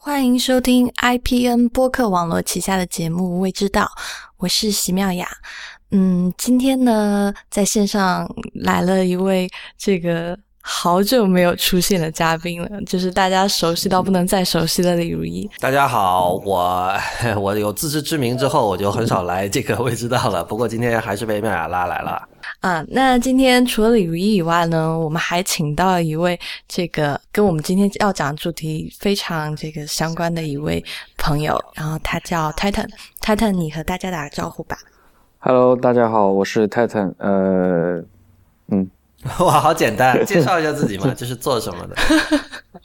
欢迎收听 IPN 播客网络旗下的节目《未知道》，我是席妙雅。嗯，今天呢，在线上来了一位这个好久没有出现的嘉宾了，就是大家熟悉到不能再熟悉的李如一。大家好，我 我有自知之明之后，我就很少来这个未知道了。不过今天还是被妙雅拉来了。啊，那今天除了李如一以外呢，我们还请到了一位这个跟我们今天要讲主题非常这个相关的一位朋友，然后他叫 Titan。Titan，你和大家打个招呼吧。Hello，大家好，我是 Titan。呃，嗯，哇，好简单，介绍一下自己嘛，就是做什么的？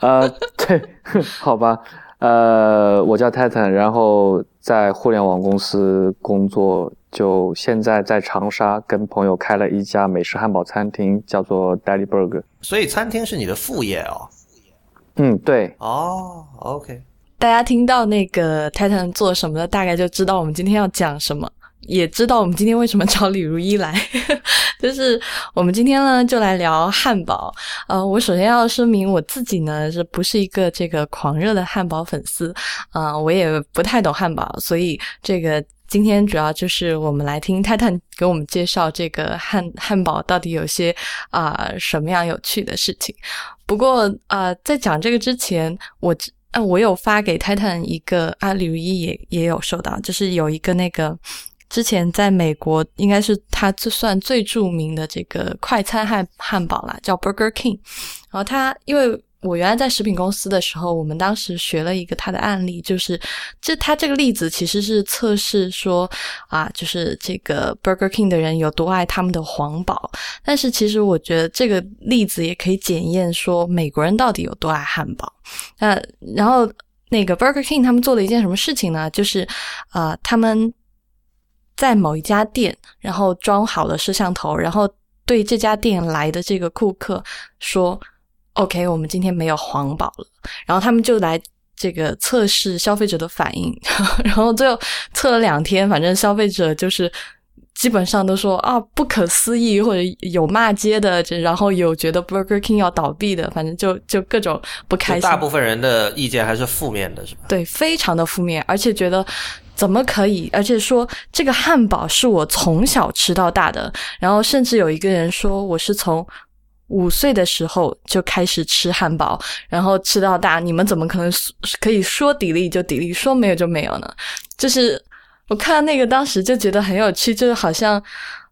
呃，对，好吧，呃，我叫 Titan，然后在互联网公司工作，就现在在长沙跟朋友开了一家美式汉堡餐厅，叫做 Daily Burger。所以餐厅是你的副业哦。嗯，对，哦，OK，大家听到那个 Titan 做什么的，大概就知道我们今天要讲什么，也知道我们今天为什么找李如一来。就是我们今天呢，就来聊汉堡。呃，我首先要声明我自己呢，是不是一个这个狂热的汉堡粉丝？啊、我也不太懂汉堡，所以这个。今天主要就是我们来听泰坦给我们介绍这个汉汉堡到底有些啊、什么样有趣的事情。不过啊、在讲这个之前，我啊，我有发给泰坦一个啊，李如一也也有收到，就是有一个那个之前在美国应该是它最算最著名的这个快餐汉汉堡啦，叫 Burger King。然后它因为我原来在食品公司的时候，我们当时学了一个他的案例，就是这他这个例子其实是测试说啊，就是这个 Burger King 的人有多爱他们的皇堡。但是其实我觉得这个例子也可以检验说美国人到底有多爱汉堡。那然后那个 Burger King 他们做了一件什么事情呢？就是啊、他们在某一家店，然后装好了摄像头，然后对这家店来的这个顾客说：“OK，我们今天没有黄堡了。”然后他们就来。这个测试消费者的反应，然后最后测了两天，反正消费者就是基本上都说啊不可思议，或者有骂街的，这然后有觉得 Burger King 要倒闭的，反正就就各种不开心。大部分人的意见还是负面的，是吧？对，非常的负面，而且觉得怎么可以？而且说这个汉堡是我从小吃到大的，然后甚至有一个人说我是从五岁的时候就开始吃汉堡，然后吃到大，你们怎么可能可以说砥砺就砥砺，说没有就没有呢？就是我看那个当时就觉得很有趣，就是好像。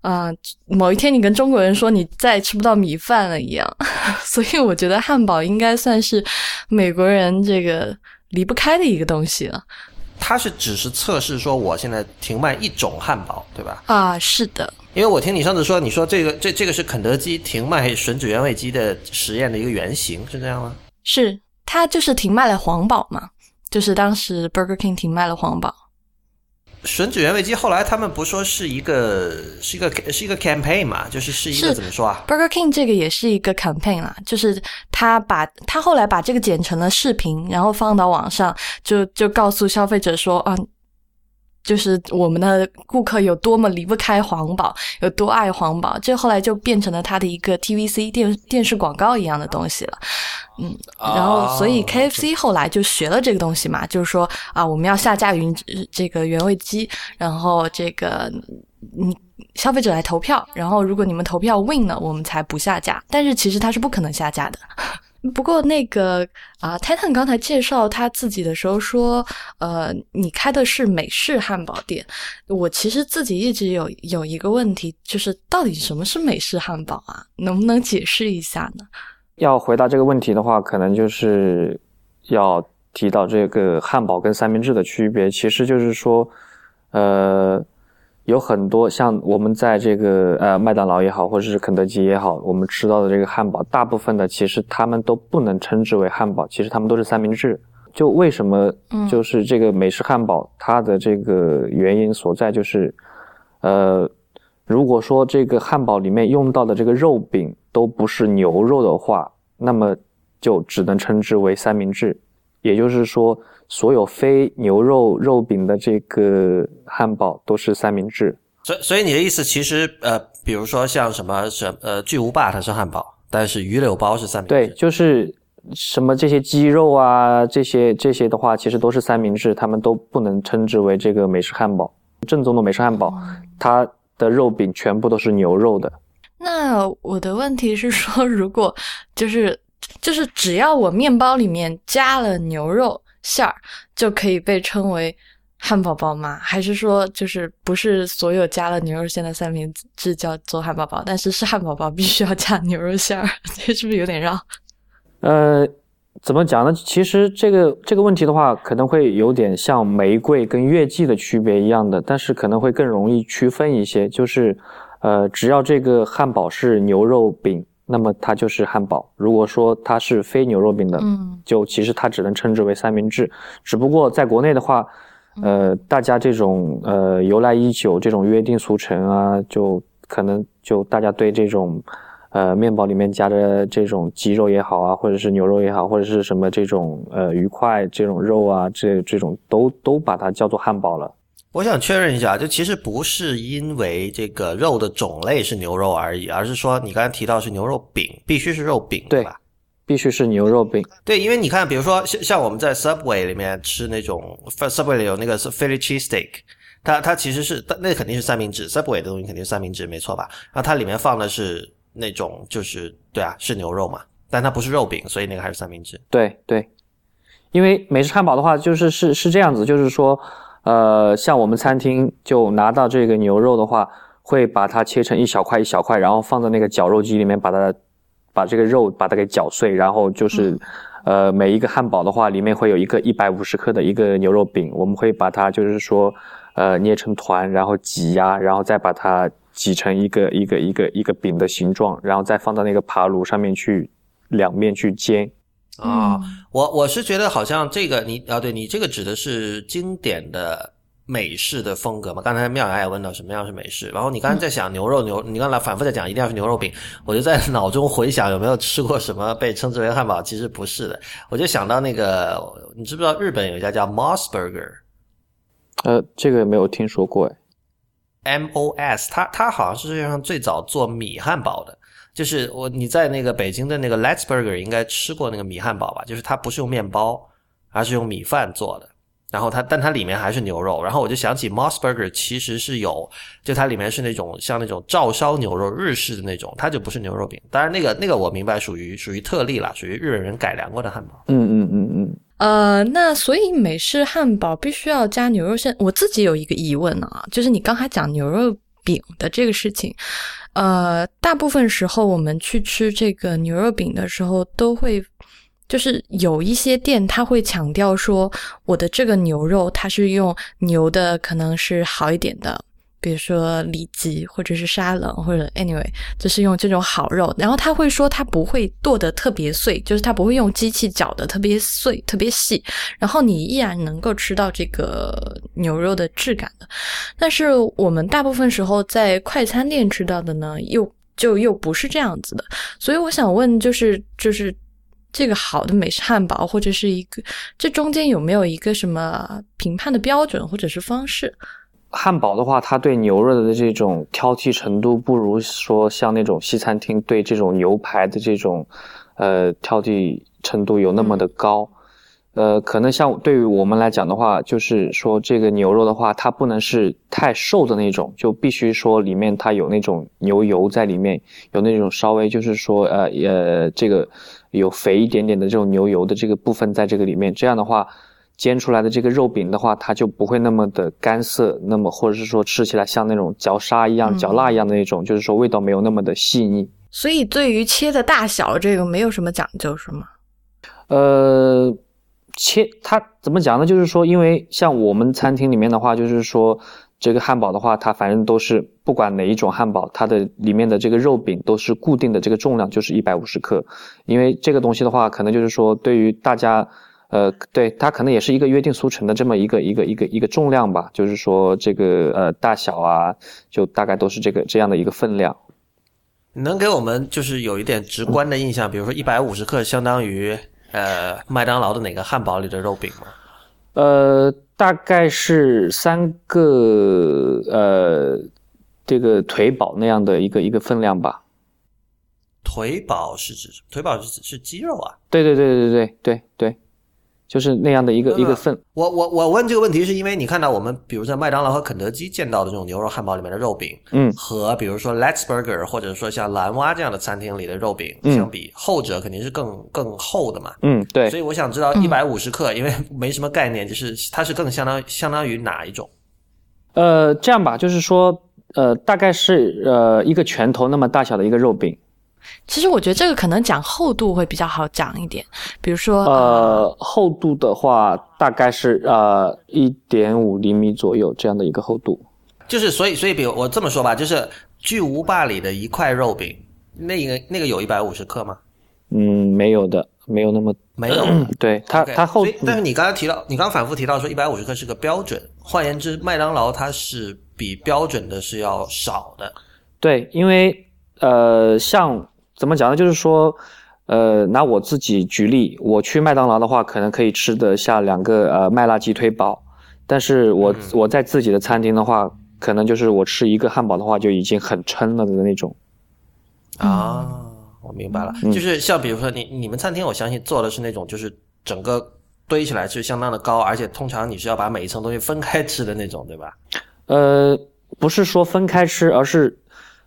啊、某一天你跟中国人说你再也吃不到米饭了一样，所以我觉得汉堡应该算是美国人这个离不开的一个东西了。它是只是测试说我现在停卖一种汉堡，对吧？啊，是的，因为我听你上次说，你说这个这这个是肯德基停卖吮指原味鸡的实验的一个原型，是这样吗？是他就是停卖了皇堡嘛，就是当时 Burger King 停卖了皇堡。吮指原味鸡后来他们不说是一个是一个是一个 campaign 嘛，就是是一个怎么说啊？Burger King 这个也是一个 campaign 啦，就是他把他后来把这个剪成了视频，然后放到网上，就就告诉消费者说啊，就是我们的顾客有多么离不开黄堡，有多爱黄堡，这后来就变成了他的一个 TVC 电电视广告一样的东西了。嗯，然后所以哦 KFC 后来就学了这个东西嘛，就是说啊，我们要下架云这个原味鸡，然后这个你消费者来投票，然后如果你们投票 win 了，我们才不下架。但是其实它是不可能下架的。不过那个啊、泰 Titan 刚才介绍他自己的时候说，呃，你开的是美式汉堡店。我其实自己一直有有一个问题，就是到底什么是美式汉堡啊？能不能解释一下呢？要回答这个问题的话，可能就是要提到这个汉堡跟三明治的区别。其实就是说，呃，有很多像我们在这个呃麦当劳也好，或者是肯德基也好，我们吃到的这个汉堡，大部分的其实他们都不能称之为汉堡，其实他们都是三明治。就为什么嗯就是这个美式汉堡，它的这个原因所在就是，呃，如果说这个汉堡里面用到的这个肉饼都不是牛肉的话，那么就只能称之为三明治。也就是说，所有非牛肉肉饼的这个汉堡都是三明治。所以所以你的意思其实呃，比如说像什么什呃巨无霸它是汉堡，但是鱼柳包是三明治。对，就是什么这些鸡肉啊，这些这些的话，其实都是三明治，他们都不能称之为这个美式汉堡。正宗的美式汉堡，它的肉饼全部都是牛肉的。那我的问题是说，如果就是就是只要我面包里面加了牛肉馅儿，就可以被称为汉堡包吗？还是说就是不是所有加了牛肉馅的三明治叫做汉堡包，但是是汉堡包必须要加牛肉馅儿？这是不是有点绕？呃，怎么讲呢？其实这个这个问题的话，可能会有点像玫瑰跟月季的区别一样的，但是可能会更容易区分一些。就是，呃，只要这个汉堡是牛肉饼，那么它就是汉堡；如果说它是非牛肉饼的，嗯，就其实它只能称之为三明治。只不过在国内的话，呃，大家这种呃由来已久，这种约定俗成啊，就可能就大家对这种。呃，面包里面夹着这种鸡肉也好啊，或者是牛肉也好，或者是什么这种呃鱼块这种肉啊，这这种都都把它叫做汉堡了。我想确认一下，就其实不是因为这个肉的种类是牛肉而已，而是说你刚才提到是牛肉饼，必须是肉饼对吧？必须是牛肉饼。对，因为你看，比如说像像我们在 Subway 里面吃那种 Subway 里有那个是 Philly cheese steak，它它其实是那肯定是三明治，Subway 的东西肯定是三明治，没错吧？然后它里面放的是。那种就是对啊，是牛肉嘛，但它不是肉饼，所以那个还是三明治。对对，因为美式汉堡的话，就是是是这样子，就是说，呃，像我们餐厅就拿到这个牛肉的话，会把它切成一小块一小块，然后放在那个绞肉机里面，把它把这个肉把它给绞碎，然后就是，呃，每一个汉堡的话，里面会有一个一百五十克的一个牛肉饼，我们会把它就是说，呃，捏成团，然后挤压，然后再把它。挤成一个一个一个一个饼的形状，然后再放到那个爬炉上面去，两面去煎。啊，我我是觉得好像这个你啊，对你这个指的是经典的美式的风格嘛？刚才妙雅也问到什么样是美式，然后你刚才在想牛肉牛，你刚才反复在讲一定要是牛肉饼，我就在脑中回想有没有吃过什么被称之为汉堡，其实不是的，我就想到那个，你知不知道日本有一家叫 Moss Burger？呃，这个没有听说过哎。M O S，它它好像是世界上最早做米汉堡的，就是我你在那个北京的那个 Let's Burger 应该吃过那个米汉堡吧？就是它不是用面包，而是用米饭做的，然后它但它里面还是牛肉，然后我就想起 Moss Burger 其实是有，就它里面是那种像那种照烧牛肉日式的那种，它就不是牛肉饼。当然那个那个我明白属于属于特例了，属于日本人改良过的汉堡。嗯嗯嗯嗯。呃，那所以美式汉堡必须要加牛肉馅。我自己有一个疑问啊，就是你刚才讲牛肉饼的这个事情，呃，大部分时候我们去吃这个牛肉饼的时候，都会就是有一些店他会强调说，我的这个牛肉它是用牛的，可能是好一点的。比如说里脊或者是沙冷或者 anyway，就是用这种好肉，然后他会说他不会剁得特别碎，就是他不会用机器搅得特别碎、特别细，然后你依然能够吃到这个牛肉的质感的。但是我们大部分时候在快餐店吃到的呢，又就又不是这样子的。所以我想问，就是就是这个好的美式汉堡或者是一个这中间有没有一个什么评判的标准或者是方式？汉堡的话，它对牛肉的这种挑剔程度，不如说像那种西餐厅对这种牛排的这种，呃，挑剔程度有那么的高。呃，可能像对于我们来讲的话，就是说这个牛肉的话，它不能是太瘦的那种，就必须说里面它有那种牛油在里面，有那种稍微就是说呃呃这个有肥一点点的这种牛油的这个部分在这个里面，这样的话。煎出来的这个肉饼的话，它就不会那么的干涩，那么或者是说吃起来像那种嚼沙一样、嚼蜡一样的那种，就是说味道没有那么的细腻。所以对于切的大小这个没有什么讲究，是吗？呃，切它怎么讲呢？就是说，因为像我们餐厅里面的话，就是说这个汉堡的话，它反正都是不管哪一种汉堡，它的里面的这个肉饼都是固定的这个重量，就是一百五十克。因为这个东西的话，可能就是说对于大家。呃，对它可能也是一个约定俗成的这么一个一个一个一个重量吧，就是说这个呃大小啊，就大概都是这个这样的一个分量。能给我们就是有一点直观的印象，比如说一百五十克相当于呃麦当劳的哪个汉堡里的肉饼吗？呃，大概是三个呃这个腿堡那样的一个一个分量吧。腿堡是指什么？腿堡是指是肌肉啊？对对对对对对对。就是那样的一个一个份。我我我问这个问题是因为你看到我们比如在麦当劳和肯德基见到的这种牛肉汉堡里面的肉饼，嗯和比如说 Let's Burger 或者说像蓝蛙这样的餐厅里的肉饼嗯相比，后者肯定是更更厚的嘛。嗯，对所，以我想知道一百五十克，因为没什么概念，就是它是更相当相当于哪一种？呃，这样吧，就是说，呃，大概是呃一个拳头那么大小的一个肉饼，其实我觉得这个可能讲厚度会比较好讲一点，比如说呃，厚度的话大概是呃一点五厘米左右这样的一个厚度。就是所以所以，比如我这么说吧，就是巨无霸里的一块肉饼，那个那个有一百五十克吗？嗯，没有的，没有那么，没有。对它它厚但是你刚才提到，你刚刚反复提到说一百五十克是个标准，换言之，麦当劳它是比标准的是要少的。对，因为呃，像怎么讲呢？就是说，呃，拿我自己举例，我去麦当劳的话，可能可以吃得下两个呃麦辣鸡腿堡，但是我、我在自己的餐厅的话，可能就是我吃一个汉堡的话，就已经很撑了的那种。啊，我明白了，就是像比如说你你们餐厅，我相信做的是那种就是整个堆起来是相当的高，而且通常你是要把每一层东西分开吃的那种，对吧？呃，不是说分开吃，而是，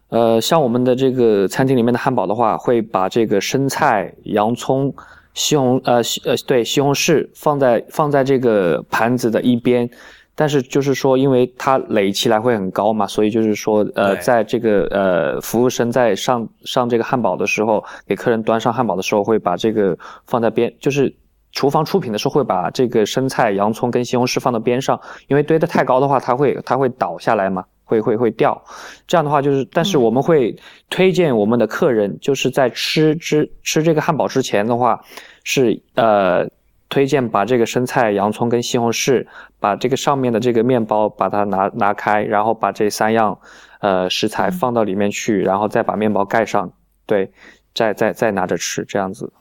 呃，像我们的这个餐厅里面的汉堡的话，会把这个生菜、洋葱、西红呃西呃对西红柿放在放在这个盘子的一边，但是就是说，因为它垒起来会很高嘛，所以就是说，呃，在这个呃服务生在上上这个汉堡的时候，给客人端上汉堡的时候，会把这个放在边，就是。厨房出品的时候会把这个生菜、洋葱跟西红柿放到边上，因为堆得太高的话，它会它会倒下来嘛，会会会掉。这样的话就是，但是我们会推荐我们的客人，就是在吃之吃这个汉堡之前的话，是呃推荐把这个生菜、洋葱跟西红柿，把这个上面的这个面包把它拿拿开，然后把这三样呃食材放到里面去，然后再把面包盖上，对，再再再拿着吃这样子。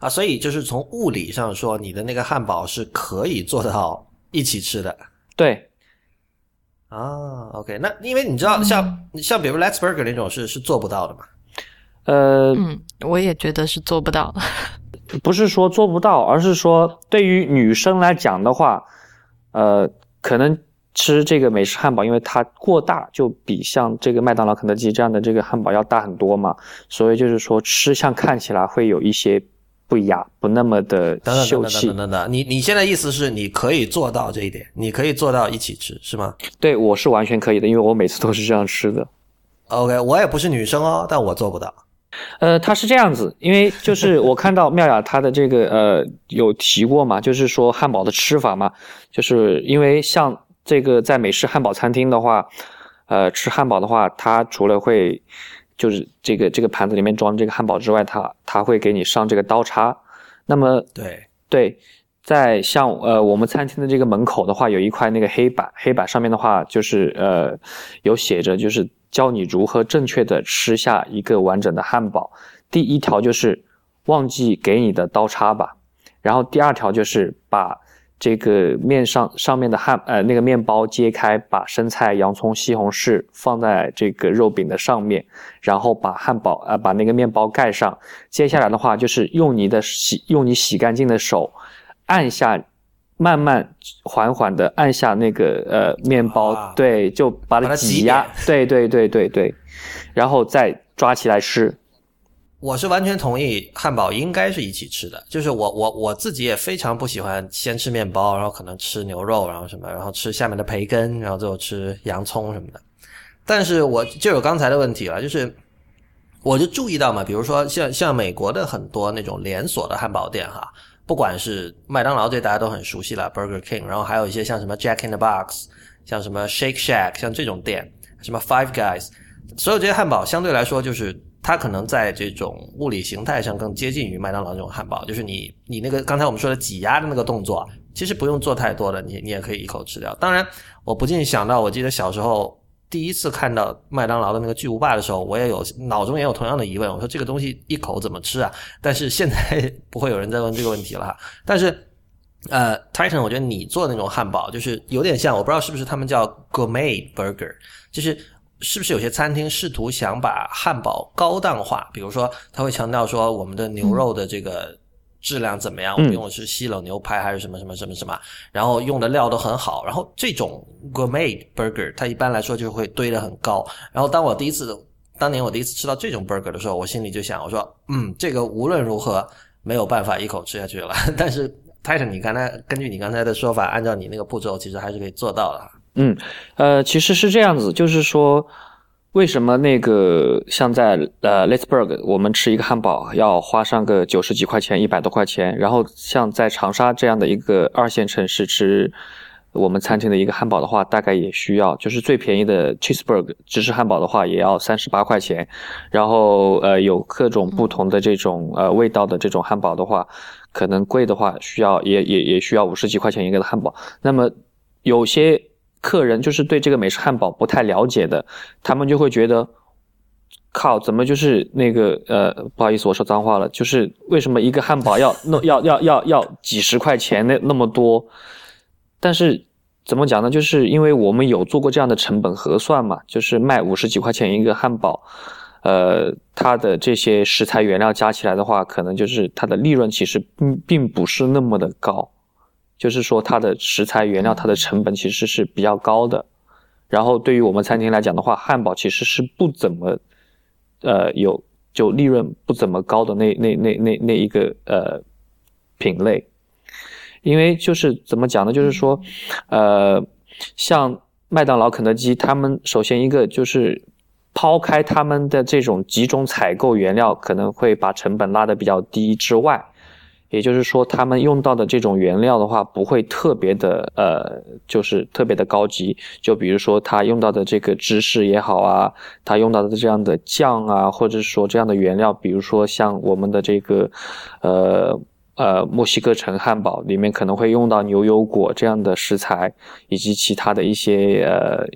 啊，所以就是从物理上说，你的那个汉堡是可以做到一起吃的。对，啊，OK，那因为你知道像，像比如 Let's Burger 那种是是做不到的嘛。呃，嗯，我也觉得是做不到。不是说做不到，而是说对于女生来讲的话，呃，可能吃这个美式汉堡，因为它过大，就比像这个麦当劳、肯德基这样的这个汉堡要大很多嘛，所以就是说吃相看起来会有一些不雅，不那么的等等秀气等等等。等等，你你现在意思是你可以做到这一点，你可以做到一起吃是吗对我是完全可以的，因为我每次都是这样吃的。？OK，我也不是女生哦，但我做不到。呃，他是这样子，因为就是我看到妙雅她的这个呃有提过嘛，就是说汉堡的吃法嘛，就是因为像这个在美式汉堡餐厅的话，呃，吃汉堡的话，它除了会就是这个这个盘子里面装这个汉堡之外，它它会给你上这个刀叉，那么对，对，在像呃我们餐厅的这个门口的话，有一块那个黑板，黑板上面的话就是呃有写着，就是教你如何正确的吃下一个完整的汉堡。第一条就是忘记给你的刀叉吧，然后第二条就是把这个面上上面的汉呃那个面包揭开，把生菜、洋葱、西红柿放在这个肉饼的上面，然后把汉堡呃把那个面包盖上。接下来的话就是用你的洗用你洗干净的手按下，慢慢缓缓的按下那个呃面包，啊对，就把它挤挤压扁，对对对对对，然后再抓起来吃。我是完全同意，汉堡应该是一起吃的。就是我我我自己也非常不喜欢先吃面包，然后可能吃牛肉，然后什么，然后吃下面的培根，然后最后吃洋葱什么的。但是我就有刚才的问题了，就是我就注意到嘛，比如说像像美国的很多那种连锁的汉堡店哈，不管是麦当劳这大家都很熟悉了，Burger King，然后还有一些像什么 Jack in the Box，像什么 Shake Shack，像这种店，什么 Five Guys，所有这些汉堡相对来说就是它可能在这种物理形态上更接近于麦当劳这种汉堡，就是你你那个刚才我们说的挤压的那个动作，其实不用做太多的，你你也可以一口吃掉。当然，我不禁想到，我记得小时候第一次看到麦当劳的那个巨无霸的时候，我也有脑中也有同样的疑问，我说这个东西一口怎么吃啊？但是现在不会有人再问这个问题了哈。但是呃，Titan，我觉得你做的那种汉堡就是有点像，我不知道是不是他们叫 gourmet burger，就是是不是有些餐厅试图想把汉堡高档化？比如说，他会强调说我们的牛肉的这个质量怎么样？我们用的是西冷牛排还是什么什么什么什么？然后用的料都很好。然后这种 gourmet burger，它一般来说就会堆得很高。然后当我第一次，当年我第一次吃到这种 burger 的时候，我心里就想，我说，嗯，这个无论如何没有办法一口吃下去了。但是 Titan，你刚才根据你刚才的说法，按照你那个步骤，其实还是可以做到的。嗯，呃，其实是这样子，就是说，为什么那个像在呃 l e t s b u r g 我们吃一个汉堡要花上个九十几块钱，一百多块钱，然后像在长沙这样的一个二线城市吃我们餐厅的一个汉堡的话，大概也需要，就是最便宜的 cheeseburger 芝士汉堡的话，也要三十八块钱，然后呃有各种不同的这种呃味道的这种汉堡的话，可能贵的话需要也也也需要五十几块钱一个的汉堡，那么有些。客人就是对这个美式汉堡不太了解的，他们就会觉得，靠，怎么就是那个呃，不好意思，我说脏话了，就是为什么一个汉堡要那 要要要要几十块钱那那么多？但是怎么讲呢？就是因为我们有做过这样的成本核算嘛，就是卖五十几块钱一个汉堡，呃，它的这些食材原料加起来的话，可能就是它的利润其实并并不是那么的高。就是说，它的食材原料，它的成本其实是比较高的。然后，对于我们餐厅来讲的话，汉堡其实是不怎么，呃，有就利润不怎么高的那那那那那一个呃品类。因为就是怎么讲呢？就是说，呃，像麦当劳、肯德基，他们首先一个就是抛开他们的这种集中采购原料，可能会把成本拉得比较低之外。也就是说，他们用到的这种原料的话，不会特别的，呃，就是特别的高级。就比如说，他用到的这个芝士也好啊，他用到的这样的酱啊，或者说这样的原料，比如说像我们的这个，呃呃，墨西哥城汉堡里面可能会用到牛油果这样的食材，以及其他的一些呃。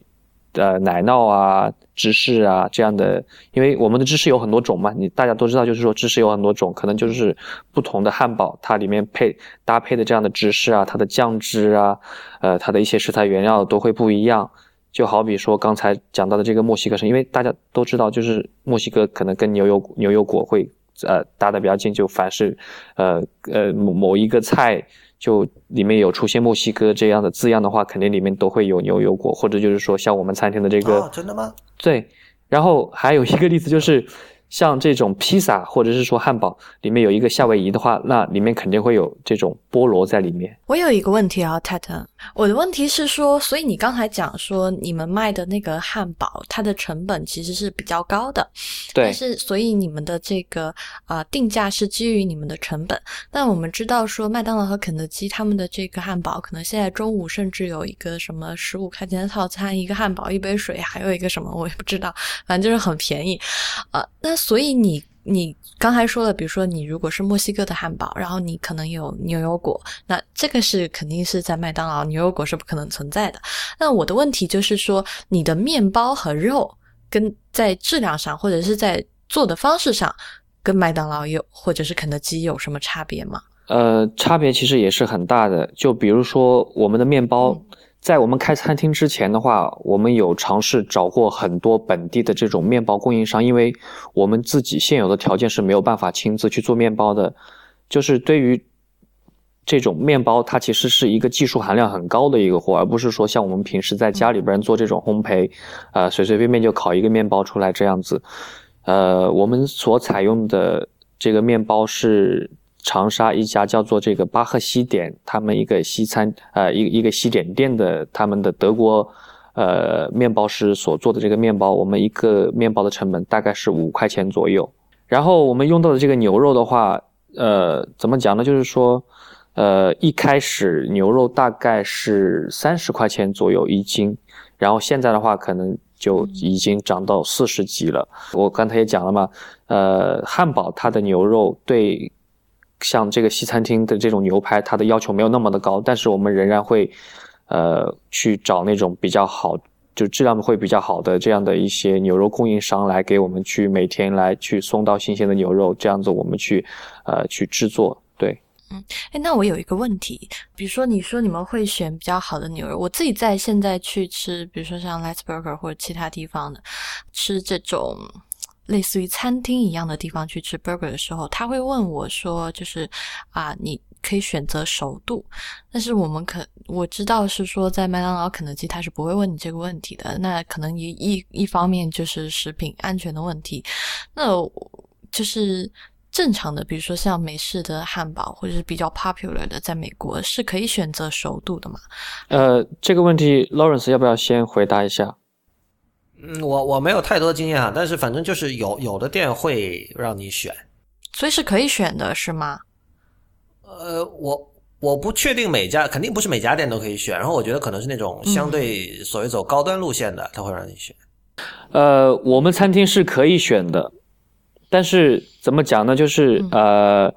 呃，奶酪啊，芝士啊，这样的，因为我们的芝士有很多种嘛，你大家都知道，就是说芝士有很多种，可能就是不同的汉堡，它里面配搭配的这样的芝士啊，它的酱汁啊，呃，它的一些食材原料都会不一样。就好比说刚才讲到的这个墨西哥是，因为大家都知道，就是墨西哥可能跟牛油牛油果会呃搭的比较近，就凡是呃呃某某一个菜。就里面有出现墨西哥这样的字样的话，肯定里面都会有牛油果，或者就是说像我们餐厅的这个，真的吗？对，然后还有一个例子就是。像这种披萨或者是说汉堡里面有一个夏威夷的话，那里面肯定会有这种菠萝在里面。我有一个问题啊，Titan，我的问题是说，所以你刚才讲说你们卖的那个汉堡，它的成本其实是比较高的，对。但是所以你们的这个啊定价是基于你们的成本。但我们知道说麦当劳和肯德基他们的这个汉堡，可能现在中午甚至有一个什么十五块钱的套餐，一个汉堡一杯水，还有一个什么我也不知道，反正就是很便宜，啊，那。所以你你刚才说了，比如说你如果是墨西哥的汉堡，然后你可能有牛油果，那这个是肯定是在麦当劳牛油果是不可能存在的。那我的问题就是说，你的面包和肉跟在质量上或者是在做的方式上，跟麦当劳有或者是肯德基有什么差别吗？呃，差别其实也是很大的。就比如说我们的面包。在我们开餐厅之前的话，我们有尝试找过很多本地的这种面包供应商，因为我们自己现有的条件是没有办法亲自去做面包的。就是对于这种面包，它其实是一个技术含量很高的一个货，而不是说像我们平时在家里边做这种烘焙，呃，随随便便就烤一个面包出来这样子。呃，我们所采用的这个面包是。长沙一家叫做这个巴赫西点，他们一个西餐，呃，一一个西点店的，他们的德国，呃，面包师所做的这个面包，我们一个面包的成本大概是五块钱左右。然后我们用到的这个牛肉的话，呃，怎么讲呢？就是说，呃，一开始牛肉大概是三十块钱左右一斤，然后现在的话可能就已经涨到四十几了。我刚才也讲了嘛，呃，汉堡它的牛肉对。像这个西餐厅的这种牛排，它的要求没有那么的高，但是我们仍然会，呃，去找那种比较好，就质量会比较好的这样的一些牛肉供应商来给我们去每天来去送到新鲜的牛肉，这样子我们去，呃，去制作。对，嗯哎，那我有一个问题，比如说你说你们会选比较好的牛肉，我自己在现在去吃，比如说像 Let's Burger 或者其他地方的吃这种类似于餐厅一样的地方去吃 burger 的时候，他会问我说，就是啊，你可以选择熟度，但是我们可我知道是说在麦当劳、肯德基他是不会问你这个问题的，那可能一一一方面就是食品安全的问题，那就是。正常的，比如说像美式的汉堡，或者是比较 popular 的，在美国是可以选择熟度的嘛？呃，这个问题，Lawrence 要不要先回答一下？嗯，我我没有太多经验啊，但是反正就是有有的店会让你选，所以是可以选的，是吗？呃，我我不确定每家，肯定不是每家店都可以选，然后我觉得可能是那种相对所谓走高端路线的，他会让你选。呃，我们餐厅是可以选的。但是怎么讲呢？就是呃，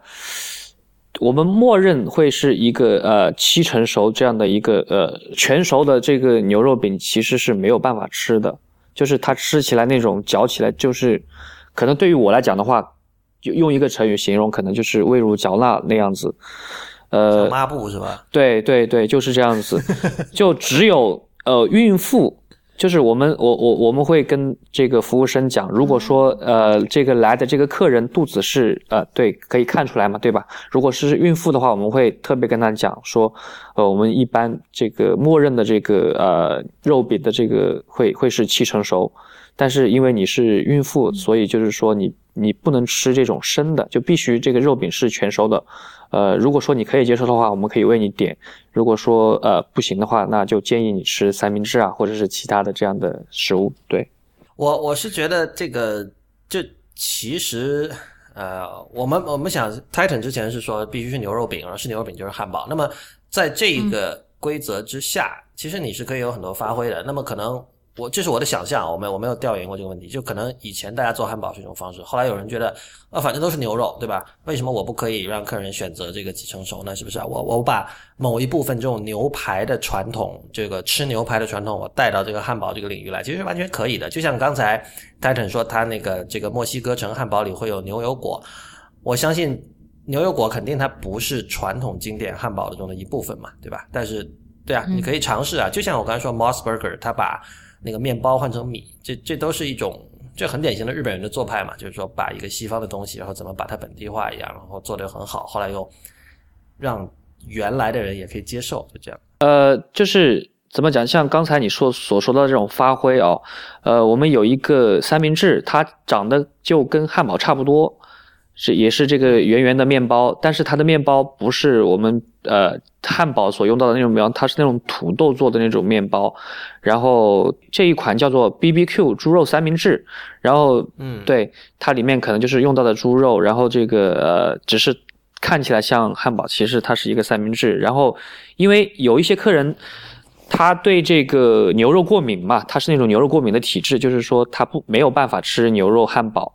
我们默认会是一个呃七成熟这样的一个呃全熟的这个牛肉饼，其实是没有办法吃的。就是它吃起来那种嚼起来，就是可能对于我来讲的话，用用一个成语形容，可能就是味如嚼蜡那样子。呃，抹布是吧？对对对，就是这样子。就只有呃孕妇。就是我们，我我我们会跟这个服务生讲，如果说呃这个来的这个客人肚子是呃对可以看出来嘛，对吧？如果是孕妇的话，我们会特别跟他讲说，呃我们一般这个默认的这个呃肉饼的这个会会是七成熟，但是因为你是孕妇，所以就是说你你不能吃这种生的，就必须这个肉饼是全熟的。呃，如果说你可以接受的话，我们可以为你点；如果说呃不行的话，那就建议你吃三明治啊，或者是其他的这样的食物。对，我我是觉得这个，这其实呃，我们我们想 Titan 之前是说必须是牛肉饼，然后是牛肉饼就是汉堡。那么在这一个规则之下，其实你是可以有很多发挥的。那么可能。我这是我的想象，我没我没有调研过这个问题，就可能以前大家做汉堡是一种方式，后来有人觉得，啊，反正都是牛肉，对吧？为什么我不可以让客人选择这个几成熟呢？是不是啊？我我把某一部分这种牛排的传统，这个吃牛排的传统，我带到这个汉堡这个领域来，其实是完全可以的。就像刚才 Titan 说，他那个这个墨西哥城汉堡里会有牛油果，我相信牛油果肯定它不是传统经典汉堡的中的一部分嘛，对吧？但是，对啊，你可以尝试啊，就像我刚才说 Moss Burger，他把那个面包换成米，这这都是一种，这很典型的日本人的做派嘛，就是说把一个西方的东西，然后怎么把它本地化一样，然后做得很好，后来又让原来的人也可以接受，就这样。呃，就是怎么讲，像刚才你说所说的这种发挥哦，呃，我们有一个三明治，它长得就跟汉堡差不多。是也是这个圆圆的面包，但是它的面包不是我们呃汉堡所用到的那种面包，它是那种土豆做的那种面包。然后这一款叫做 B B Q 猪肉三明治，然后嗯，对，它里面可能就是用到的猪肉，然后这个呃只是看起来像汉堡，其实它是一个三明治。然后因为有一些客人他对这个牛肉过敏嘛，他是那种牛肉过敏的体质，就是说他不没有办法吃牛肉汉堡。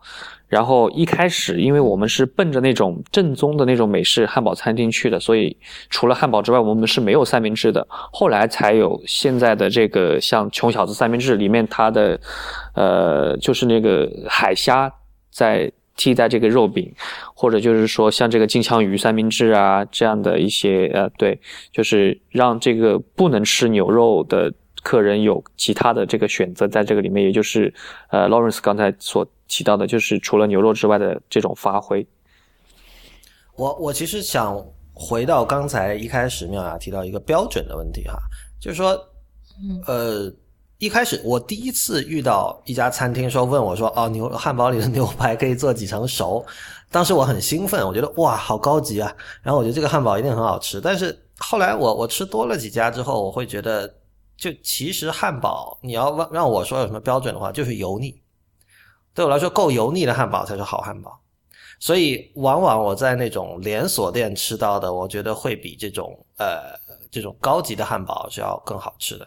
然后一开始，因为我们是奔着那种正宗的那种美式汉堡餐厅去的，所以除了汉堡之外，我们是没有三明治的。后来才有现在的这个像穷小子三明治，里面它的，呃，就是那个海虾在替代这个肉饼，或者就是说像这个金枪鱼三明治啊这样的一些，呃，对，就是让这个不能吃牛肉的客人有其他的这个选择在这个里面，也就是呃，Lawrence 刚才所。提到的就是除了牛肉之外的这种发挥。我我其实想回到刚才一开始妙雅提到一个标准的问题哈，就是说，呃，一开始我第一次遇到一家餐厅说问我说哦牛汉堡里的牛排可以做几成熟，当时我很兴奋，我觉得哇好高级啊，然后我觉得这个汉堡一定很好吃。但是后来我我吃多了几家之后，我会觉得就其实汉堡你要让让我说有什么标准的话，就是油腻。对我来说，够油腻的汉堡才是好汉堡，所以往往我在那种连锁店吃到的，我觉得会比这种呃这种高级的汉堡是要更好吃的。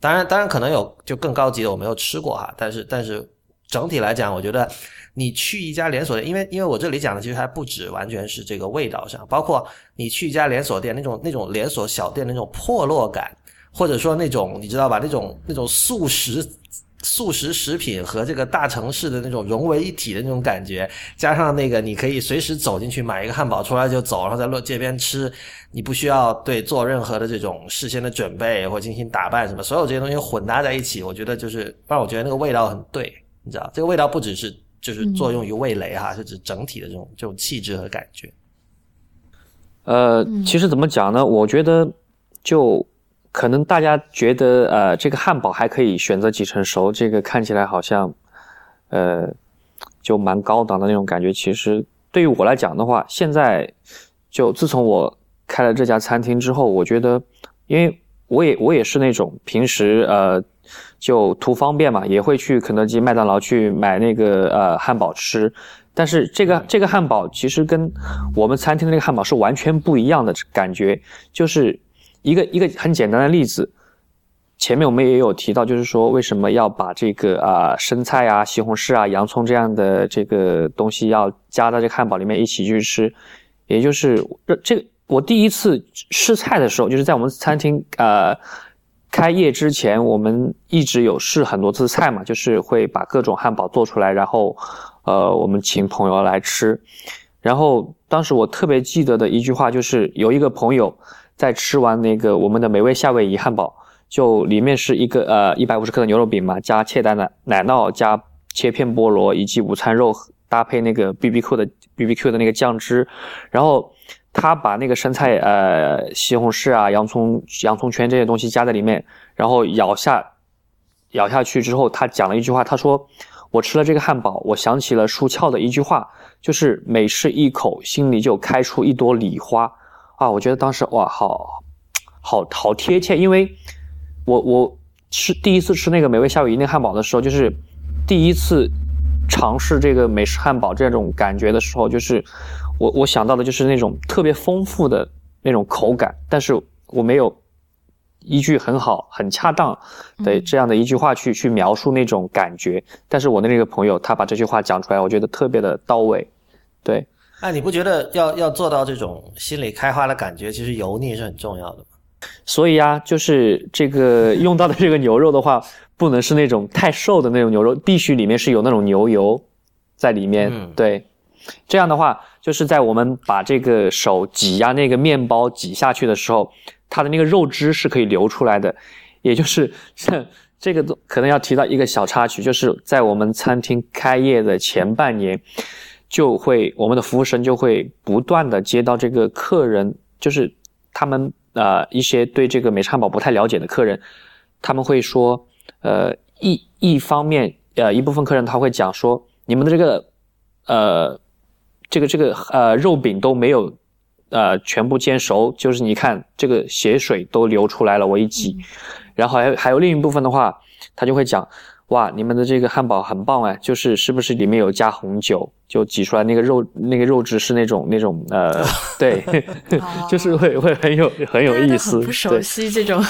当然，当然可能有就更高级的我没有吃过哈，但是但是整体来讲，我觉得你去一家连锁店，因为因为我这里讲的其实还不止完全是这个味道上，包括你去一家连锁店那种那种连锁小店那种破落感，或者说那种你知道吧那种那种素食。速食食品和这个大城市的那种融为一体的那种感觉，加上那个你可以随时走进去买一个汉堡出来就走，然后在路街边吃，你不需要对做任何的这种事先的准备或进行打扮什么，所有这些东西混搭在一起，我觉得就是让我觉得那个味道很对，你知道，这个味道不只是就是作用于味蕾哈，是指整体的这种这种气质和感觉。呃，其实怎么讲呢？我觉得就。可能大家觉得，呃，这个汉堡还可以选择几成熟，这个看起来好像，呃，就蛮高档的那种感觉。其实对于我来讲的话，现在就自从我开了这家餐厅之后，我觉得，因为我也我也是那种平时呃就图方便嘛，也会去肯德基、麦当劳去买那个呃汉堡吃。但是这个这个汉堡其实跟我们餐厅的那个汉堡是完全不一样的感觉，就是。一个一个很简单的例子，前面我们也有提到，就是说为什么要把这个啊生菜啊、西红柿啊、洋葱这样的这个东西要加到这个汉堡里面一起去吃，也就是这个我第一次试菜的时候，就是在我们餐厅呃开业之前，我们一直有试很多次菜嘛，就是会把各种汉堡做出来，然后呃我们请朋友来吃，然后当时我特别记得的一句话就是有一个朋友。在吃完那个我们的美味夏威夷汉堡，就里面是一个呃一百五十克的牛肉饼嘛，加切蛋奶奶酪，加切片菠萝以及午餐肉，搭配那个 B B Q 的 B B Q 的那个酱汁，然后他把那个生菜呃西红柿啊洋葱洋葱圈这些东西加在里面，然后咬下咬下去之后，他讲了一句话，他说我吃了这个汉堡，我想起了舒翘的一句话，就是每吃一口，心里就开出一朵礼花。啊，我觉得当时哇，好，好好贴切，因为我我吃第一次吃那个美味夏威夷那汉堡的时候，就是第一次尝试这个美式汉堡这种感觉的时候，就是我我想到的就是那种特别丰富的那种口感，但是我没有一句很好很恰当的这样的一句话去去描述那种感觉，但是我的那个朋友他把这句话讲出来，我觉得特别的到位，对。那你不觉得要要做到这种心里开花的感觉，其实油腻是很重要的吗？所以啊，就是这个用到的这个牛肉的话，不能是那种太瘦的那种牛肉，必须里面是有那种牛油在里面。对，这样的话，就是在我们把这个手挤压那个面包挤下去的时候，它的那个肉汁是可以流出来的。也就是像 这个可能要提到一个小插曲，就是在我们餐厅开业的前半年。就会我们的服务生就会不断的接到这个客人，就是他们呃一些对这个美式汉堡不太了解的客人，他们会说，呃一一方面呃一部分客人他会讲说，你们的这个呃这个这个呃肉饼都没有呃全部煎熟，就是你看这个血水都流出来了，我一挤，然后还还有另一部分的话，他就会讲。哇，你们的这个汉堡很棒哎，就是是不是里面有加红酒，就挤出来那个肉，那个肉质是那种那种呃，对，就是会会很有很有意思。不熟悉这种，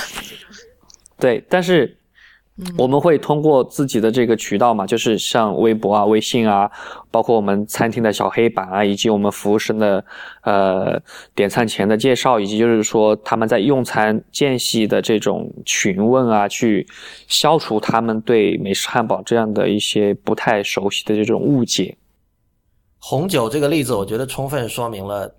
对，但是。我们会通过自己的这个渠道嘛，就是像微博啊、微信啊，包括我们餐厅的小黑板啊，以及我们服务生的呃点餐前的介绍，以及就是说他们在用餐间隙的这种询问啊，去消除他们对美式汉堡这样的一些不太熟悉的这种误解。红酒这个例子，我觉得充分说明了。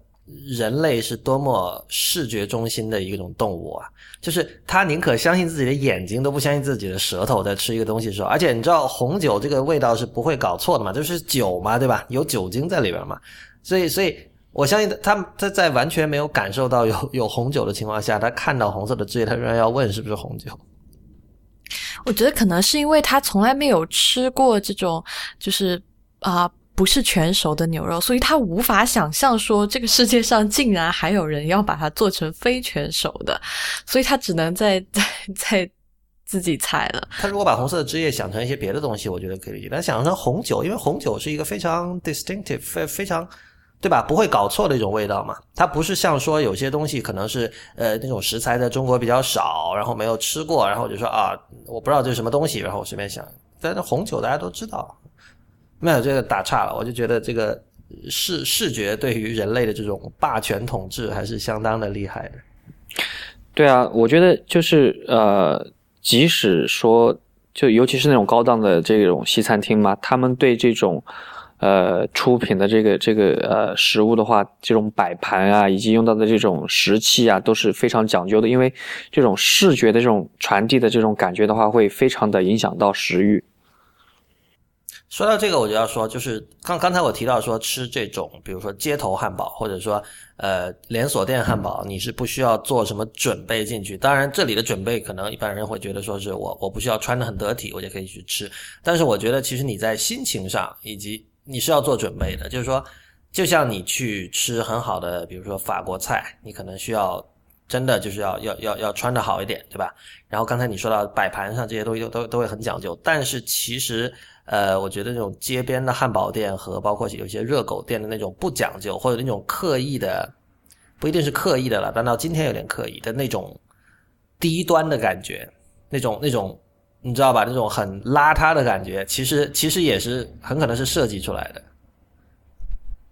人类是多么视觉中心的一种动物啊！就是他宁可相信自己的眼睛，都不相信自己的舌头在吃一个东西的时候。而且你知道红酒这个味道是不会搞错的嘛？就是酒嘛，对吧？有酒精在里边嘛。所以，所以我相信他，他在完全没有感受到有有红酒的情况下，他看到红色的汁液，他仍然要问是不是红酒。我觉得可能是因为他从来没有吃过这种，就是啊。不是全熟的牛肉，所以他无法想象说这个世界上竟然还有人要把它做成非全熟的，所以他只能在 在在自己猜了。他如果把红色的汁液想成一些别的东西，我觉得可以理解。但想成红酒，因为红酒是一个非常 distinctive、非非常对吧？不会搞错的一种味道嘛。它不是像说有些东西可能是呃那种食材在中国比较少，然后没有吃过，然后就说啊，我不知道这是什么东西，然后我随便想。但是红酒大家都知道。没有这个打岔了，我就觉得这个视视觉对于人类的这种霸权统治还是相当的厉害的。对啊，我觉得就是呃，即使说就尤其是那种高档的这种西餐厅嘛，他们对这种呃出品的这个这个呃食物的话，这种摆盘啊，以及用到的这种食器啊，都是非常讲究的，因为这种视觉的这种传递的这种感觉的话，会非常的影响到食欲。说到这个，我就要说，就是刚刚才我提到说吃这种，比如说街头汉堡，或者说呃连锁店汉堡，你是不需要做什么准备进去。当然，这里的准备可能一般人会觉得说是我我不需要穿的很得体，我就可以去吃。但是我觉得其实你在心情上以及你是要做准备的，就是说，就像你去吃很好的，比如说法国菜，你可能需要真的就是要要要要穿的好一点，对吧？然后刚才你说到摆盘上这些东西都都都会很讲究，但是其实。呃，我觉得那种街边的汉堡店和包括有些热狗店的那种不讲究或者那种刻意的，不一定是刻意的了，但到今天有点刻意的那种低端的感觉，那种那种你知道吧？那种很邋遢的感觉，其实其实也是很可能是设计出来的。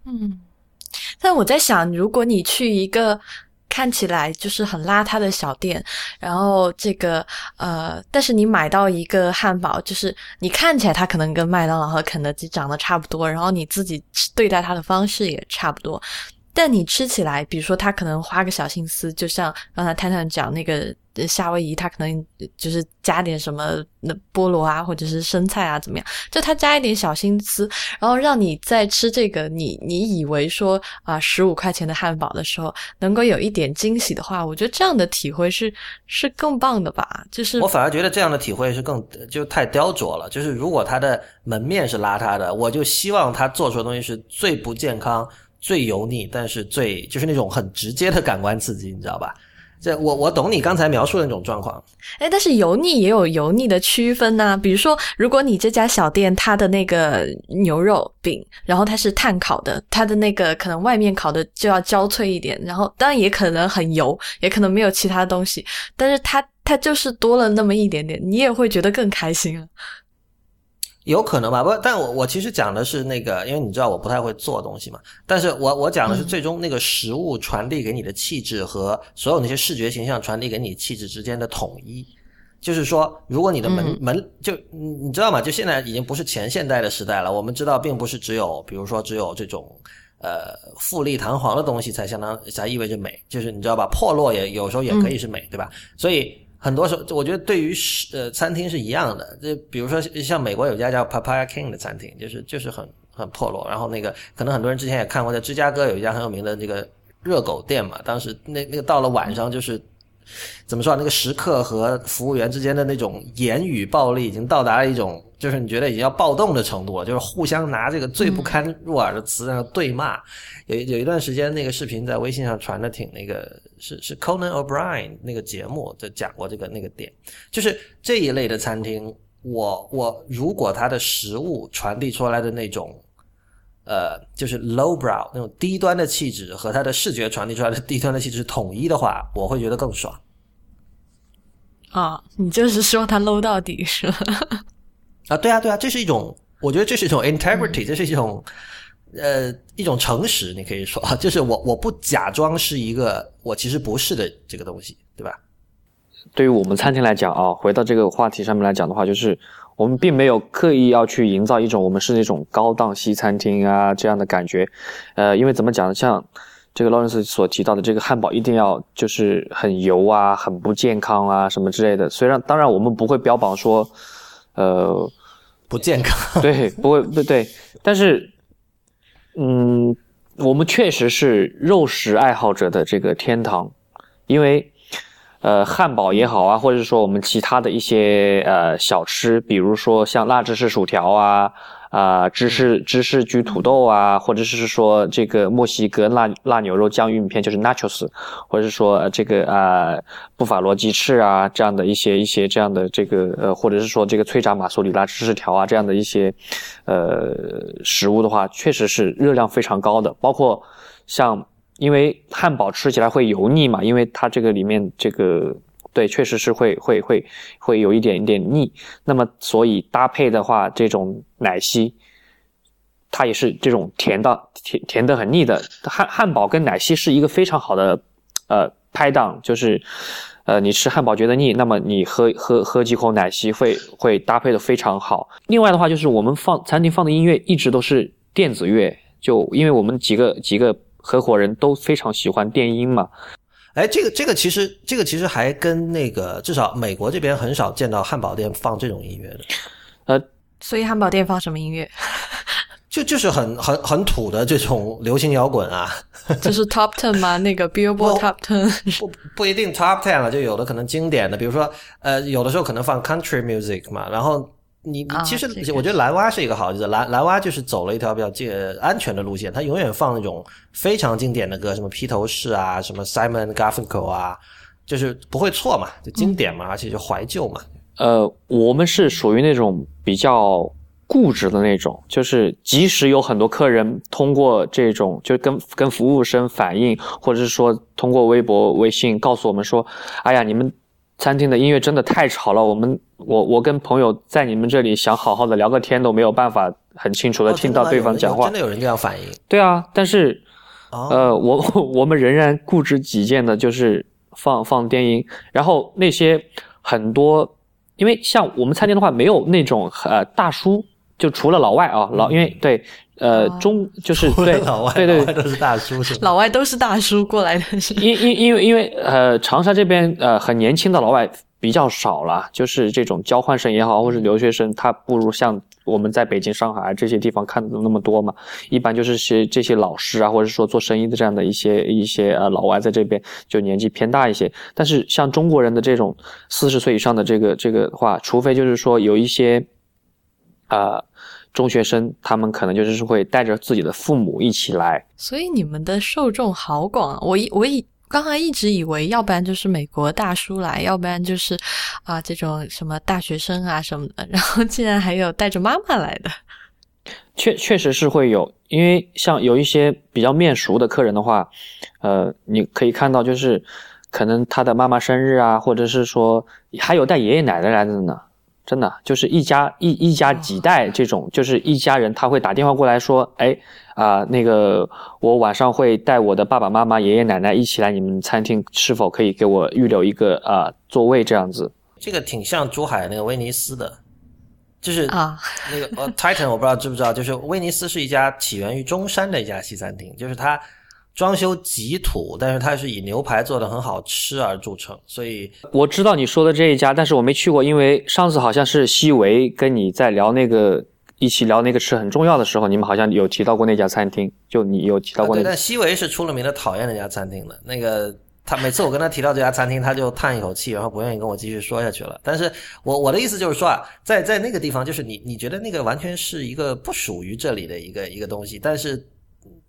嗯，但我在想，如果你去一个。看起来就是很邋遢的小店，然后这个呃，但是你买到一个汉堡，就是你看起来它可能跟麦当劳和肯德基长得差不多，然后你自己对待它的方式也差不多，但你吃起来，比如说他可能花个小心思，就像刚才探探讲那个。夏威夷，他可能就是加点什么那菠萝啊，或者是生菜啊，怎么样？就他加一点小心思，然后让你在吃这个你你以为说啊十五块钱的汉堡的时候，能够有一点惊喜的话，我觉得这样的体会是是更棒的吧。就是我反而觉得这样的体会是更就太雕琢了。就是如果他的门面是邋遢的，我就希望他做出的东西是最不健康、最油腻，但是最就是那种很直接的感官刺激，你知道吧？这我我懂你刚才描述的那种状况，哎，但是油腻也有油腻的区分呐。比如说，如果你这家小店它的那个牛肉饼，然后它是炭烤的，它的那个可能外面烤的就要焦脆一点，然后当然也可能很油，也可能没有其他东西，但是它它就是多了那么一点点，你也会觉得更开心啊。有可能吧，不，但我我其实讲的是那个，因为你知道我不太会做东西嘛，但是我我讲的是最终那个食物传递给你的气质和所有那些视觉形象传递给你气质之间的统一，就是说，如果你的门门就你你知道吗？就现在已经不是前现代的时代了，我们知道并不是只有比如说只有这种呃富丽堂皇的东西才相当才意味着美，就是你知道吧？破落也有时候也可以是美，对吧？所以。很多时候，我觉得对于是呃餐厅是一样的。就比如说像美国有家叫 Papaya King 的餐厅，就是就是很很破落。然后那个可能很多人之前也看过，在芝加哥有一家很有名的那个热狗店嘛。当时那那个到了晚上，就是怎么说啊，那个食客和服务员之间的那种言语暴力已经到达了一种，就是你觉得已经要暴动的程度了，就是互相拿这个最不堪入耳的词在那对骂。有有一段时间，那个视频在微信上传的挺那个。是是 Conan O'Brien 那个节目就讲过这个那个点，就是这一类的餐厅，我我如果它的食物传递出来的那种，呃，就是 low brow 那种低端的气质和它的视觉传递出来的低端的气质统一的话，我会觉得更爽。啊，你就是说它 low 到底是吧？啊，对啊，对啊，这是一种，我觉得这是一种 integrity，这是一种。呃，一种诚实，你可以说，就是我我不假装是一个我其实不是的这个东西，对吧？对于我们餐厅来讲啊，回到这个话题上面来讲的话，就是我们并没有刻意要去营造一种我们是那种高档西餐厅啊这样的感觉。呃，因为怎么讲呢？像这个劳伦斯所提到的这个汉堡，一定要就是很油啊，很不健康啊什么之类的。虽然当然我们不会标榜说，呃，不健康，对，不会，不对，但是。嗯，我们确实是肉食爱好者的这个天堂，因为，呃，汉堡也好啊，或者说我们其他的一些呃小吃，比如说像辣芝士薯条啊。啊，芝士芝士焗土豆啊，或者是说这个墨西哥辣辣牛肉酱玉米片，就是 nachos，或者是说这个啊布法罗鸡翅啊，这样的一些一些这样的这个呃，或者是说这个脆炸马苏里拉芝士条啊，这样的一些呃食物的话，确实是热量非常高的。包括像因为汉堡吃起来会油腻嘛，因为它这个里面这个。对，确实是会会会会有一点一点腻。那么，所以搭配的话，这种奶昔，它也是这种甜的甜甜的很腻的汉汉堡跟奶昔是一个非常好的呃拍档，就是呃你吃汉堡觉得腻，那么你喝喝喝几口奶昔会会搭配的非常好。另外的话就是我们放餐厅放的音乐一直都是电子乐，就因为我们几个几个合伙人都非常喜欢电音嘛。哎，这个这个其实这个其实还跟那个至少美国这边很少见到汉堡店放这种音乐的。呃，所以汉堡店放什么音乐？就就是很很很土的这种流行摇滚啊，就是 Top Ten 吗？那个 Billboard Top Ten 不不一定 Top Ten 了，就有的可能经典的，比如说呃，有的时候可能放 Country Music 嘛。然后你你其实我觉得蓝蛙是一个好例子，蓝蓝蛙就是走了一条比较这个安全的路线，它永远放那种非常经典的歌，什么披头士啊，什么 Simon Garfunkel 啊，就是不会错嘛，就经典嘛，而且就怀旧嘛。呃，我们是属于那种比较。固执的那种，就是即使有很多客人通过这种，就跟跟服务生反映，或者是说通过微博、微信告诉我们说：“哎呀，你们餐厅的音乐真的太吵了，我们我我跟朋友在你们这里想好好的聊个天都没有办法很清楚的听到对方讲话。”真的有人这样反应？对啊，但是呃，我 我们仍然固执己见的，就是放放电音，然后那些很多，因为像我们餐厅的话，没有那种呃大叔。就除了老外啊，老因为对，呃，中就是对老外，对对都是大叔是老外都是大叔过来的，因因因为因为呃，长沙这边呃很年轻的老外比较少了，就是这种交换生也好，或是留学生，他不如像我们在北京、上海这些地方看的那么多嘛。一般就是些这些老师啊，或者说做生意的这样的一些一些呃老外在这边就年纪偏大一些。但是像中国人的这种四十岁以上的这个这个话，除非就是说有一些。啊，中学生他们可能就是会带着自己的父母一起来，所以你们的受众好广。我一我以刚才一直以为，要不然就是美国大叔来，要不然就是啊这种什么大学生啊什么的，然后竟然还有带着妈妈来的，确确实是会有。因为像有一些比较面熟的客人的话，呃，你可以看到就是可能他的妈妈生日啊，或者是说还有带爷爷奶奶来的呢。真的就是一家一一家几代这种，就是一家人，他会打电话过来说：“哎啊，那个我晚上会带我的爸爸妈妈、爷爷奶奶一起来你们餐厅，是否可以给我预留一个啊座位？”这样子，这个挺像珠海那个威尼斯的，就是啊，那个呃，Titan 我不知道知不知道，就是威尼斯是一家起源于中山的一家西餐厅，就是它。装修极土，但是它是以牛排做的很好吃而著称，所以我知道你说的这一家，但是我没去过，因为上次好像是西维跟你在聊那个一起聊那个吃很重要的时候，你们好像有提到过那家餐厅，就你有提到过那。但西维是出了名的讨厌那家餐厅的，那个他每次我跟他提到这家餐厅，他就叹一口气，然后不愿意跟我继续说下去了。但是我我的意思就是说啊，在在那个地方，就是你你觉得那个完全是一个不属于这里的一个一个东西，但是。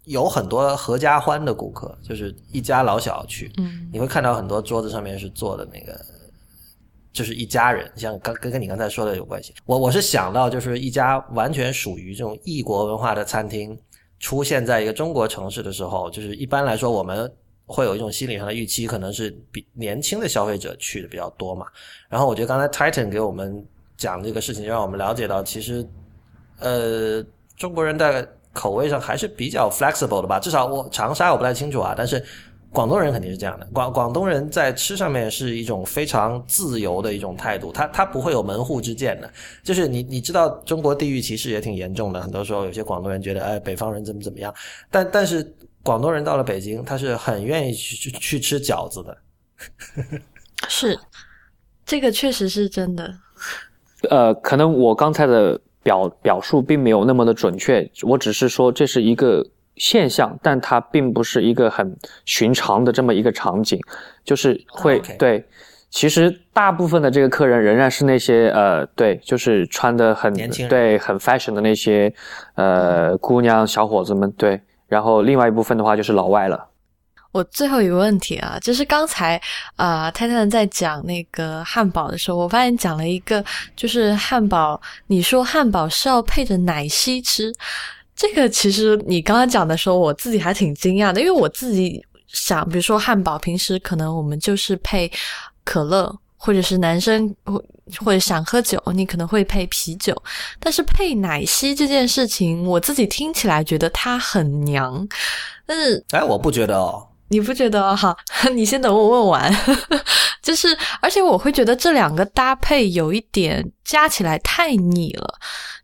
有很多合家欢的顾客，就是一家老小去，嗯，你会看到很多桌子上面是坐的那个，就是一家人，像刚跟跟你刚才说的有关系。我我是想到，就是一家完全属于这种异国文化的餐厅出现在一个中国城市的时候，就是一般来说我们会有一种心理上的预期，可能是比年轻的消费者去的比较多嘛。然后我觉得刚才 Titan 给我们讲这个事情，让我们了解到，其实呃，中国人大概。口味上还是比较 flexible 的吧，至少我长沙我不太清楚啊，但是广东人肯定是这样的。广广东人在吃上面是一种非常自由的一种态度，他他不会有门户之见的。就是你你知道中国地域歧视也挺严重的，很多时候有些广东人觉得哎北方人怎么怎么样，但但是广东人到了北京，他是很愿意去去去吃饺子的。是，这个确实是真的。呃，可能我刚才的。表表述并没有那么的准确，我只是说这是一个现象，但它并不是一个很寻常的这么一个场景，就是会对。其实大部分的这个客人仍然是那些呃，对，就是穿的很对很 fashion 的那些呃姑娘小伙子们，对。然后另外一部分的话就是老外了。我最后一个问题啊，就是刚才啊，太太在讲那个汉堡的时候，我发现讲了一个，就是汉堡，你说汉堡是要配着奶昔吃，这个其实你刚刚讲的时候，我自己还挺惊讶的，因为我自己想，比如说汉堡，平时可能我们就是配可乐，或者是男生或或者想喝酒，你可能会配啤酒，但是配奶昔这件事情，我自己听起来觉得它很娘，但是哎，我不觉得哦。你不觉得哈？你先等我问完。就是，而且我会觉得这两个搭配有一点加起来太腻了。